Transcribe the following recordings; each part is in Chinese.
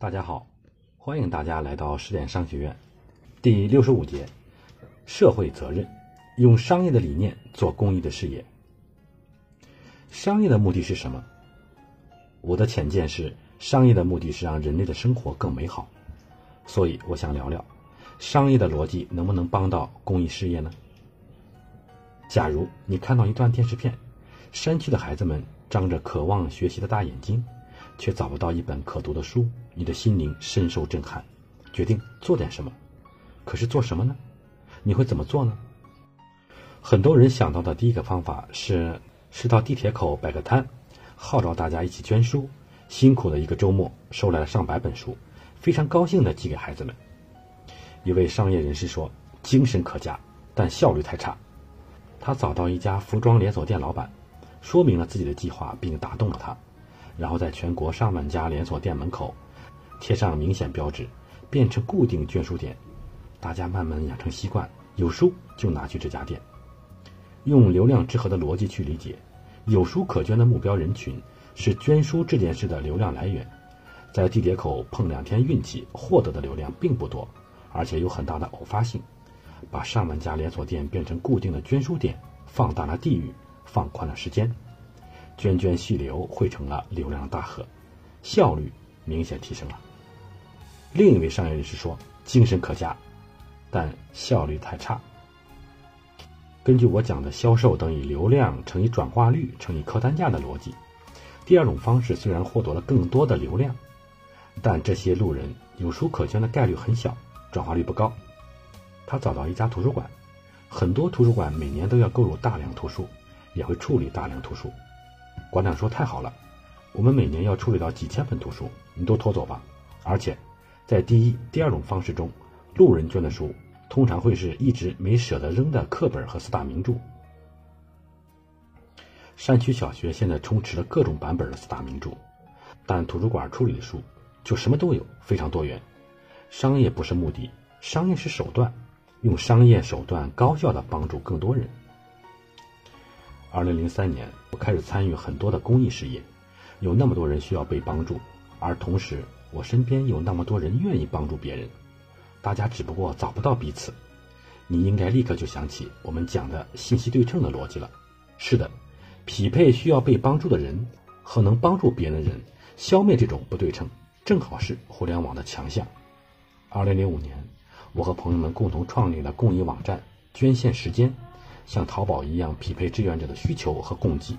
大家好，欢迎大家来到十点商学院。第六十五节，社会责任，用商业的理念做公益的事业。商业的目的是什么？我的浅见是，商业的目的是让人类的生活更美好。所以，我想聊聊，商业的逻辑能不能帮到公益事业呢？假如你看到一段电视片，山区的孩子们张着渴望学习的大眼睛。却找不到一本可读的书，你的心灵深受震撼，决定做点什么。可是做什么呢？你会怎么做呢？很多人想到的第一个方法是是到地铁口摆个摊，号召大家一起捐书。辛苦的一个周末，收来了上百本书，非常高兴地寄给孩子们。一位商业人士说：“精神可嘉，但效率太差。”他找到一家服装连锁店老板，说明了自己的计划，并打动了他。然后在全国上万家连锁店门口贴上明显标志，变成固定捐书点，大家慢慢养成习惯，有书就拿去这家店。用流量之和的逻辑去理解，有书可捐的目标人群是捐书这件事的流量来源。在地铁口碰两天运气，获得的流量并不多，而且有很大的偶发性。把上万家连锁店变成固定的捐书点，放大了地域，放宽了时间。涓涓细流汇成了流量大河，效率明显提升了。另一位商业人士说：“精神可嘉，但效率太差。”根据我讲的销售等于流量乘以转化率乘以客单价的逻辑，第二种方式虽然获得了更多的流量，但这些路人有书可捐的概率很小，转化率不高。他找到一家图书馆，很多图书馆每年都要购入大量图书，也会处理大量图书。馆长说：“太好了，我们每年要处理到几千本图书，你都拖走吧。而且，在第一、第二种方式中，路人捐的书通常会是一直没舍得扔的课本和四大名著。山区小学现在充斥了各种版本的四大名著，但图书馆处理的书就什么都有，非常多元。商业不是目的，商业是手段，用商业手段高效的帮助更多人。”二零零三年，我开始参与很多的公益事业，有那么多人需要被帮助，而同时我身边有那么多人愿意帮助别人，大家只不过找不到彼此。你应该立刻就想起我们讲的信息对称的逻辑了。是的，匹配需要被帮助的人和能帮助别人的人，消灭这种不对称，正好是互联网的强项。二零零五年，我和朋友们共同创立了公益网站“捐献时间”。像淘宝一样匹配志愿者的需求和供给。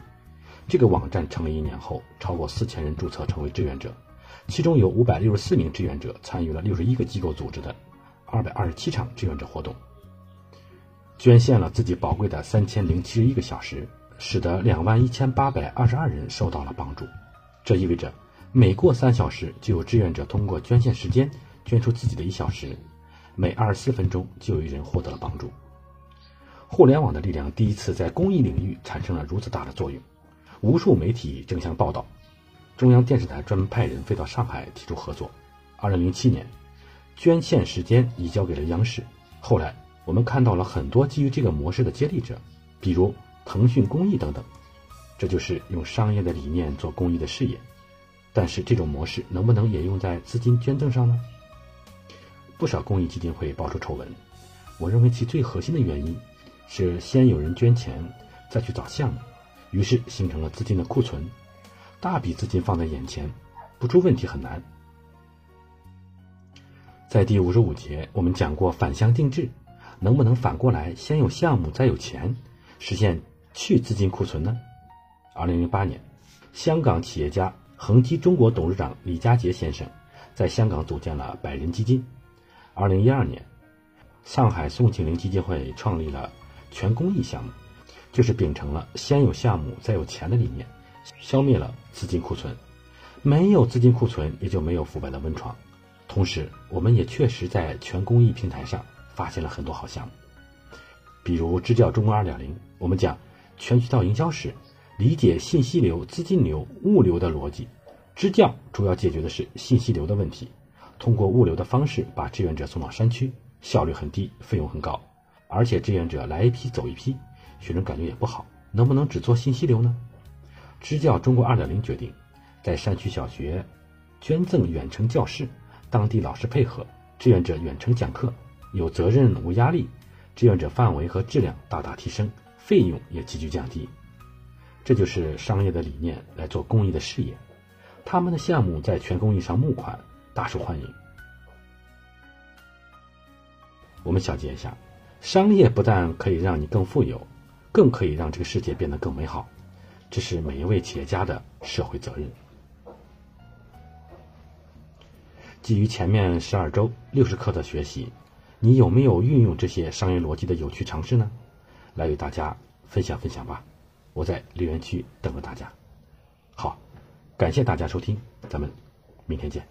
这个网站成立一年后，超过四千人注册成为志愿者，其中有五百六十四名志愿者参与了六十一个机构组织的二百二十七场志愿者活动，捐献了自己宝贵的三千零七十一个小时，使得两万一千八百二十二人受到了帮助。这意味着每过三小时就有志愿者通过捐献时间捐出自己的一小时，每二十四分钟就有一人获得了帮助。互联网的力量第一次在公益领域产生了如此大的作用，无数媒体争相报道，中央电视台专门派人飞到上海提出合作。二零零七年，捐献时间移交给了央视。后来，我们看到了很多基于这个模式的接力者，比如腾讯公益等等。这就是用商业的理念做公益的事业。但是，这种模式能不能也用在资金捐赠上呢？不少公益基金会爆出丑闻，我认为其最核心的原因。是先有人捐钱，再去找项目，于是形成了资金的库存。大笔资金放在眼前，不出问题很难。在第五十五节，我们讲过反向定制，能不能反过来先有项目再有钱，实现去资金库存呢？二零零八年，香港企业家恒基中国董事长李家杰先生在香港组建了百人基金。二零一二年，上海宋庆龄基金会创立了。全公益项目，就是秉承了先有项目再有钱的理念，消灭了资金库存。没有资金库存，也就没有腐败的温床。同时，我们也确实在全公益平台上发现了很多好项目，比如支教中国二点零。我们讲全渠道营销时，理解信息流、资金流、物流的逻辑。支教主要解决的是信息流的问题，通过物流的方式把志愿者送到山区，效率很低，费用很高。而且志愿者来一批走一批，学生感觉也不好。能不能只做信息流呢？支教中国二点零决定，在山区小学捐赠远程教室，当地老师配合，志愿者远程讲课，有责任无压力，志愿者范围和质量大大提升，费用也急剧降低。这就是商业的理念来做公益的事业，他们的项目在全公益上募款大受欢迎。我们小结一下，商业不但可以让你更富有，更可以让这个世界变得更美好，这是每一位企业家的社会责任。基于前面十二周六十课的学习，你有没有运用这些商业逻辑的有趣尝试呢？来与大家分享分享吧。我在留言区等着大家。好，感谢大家收听，咱们明天见。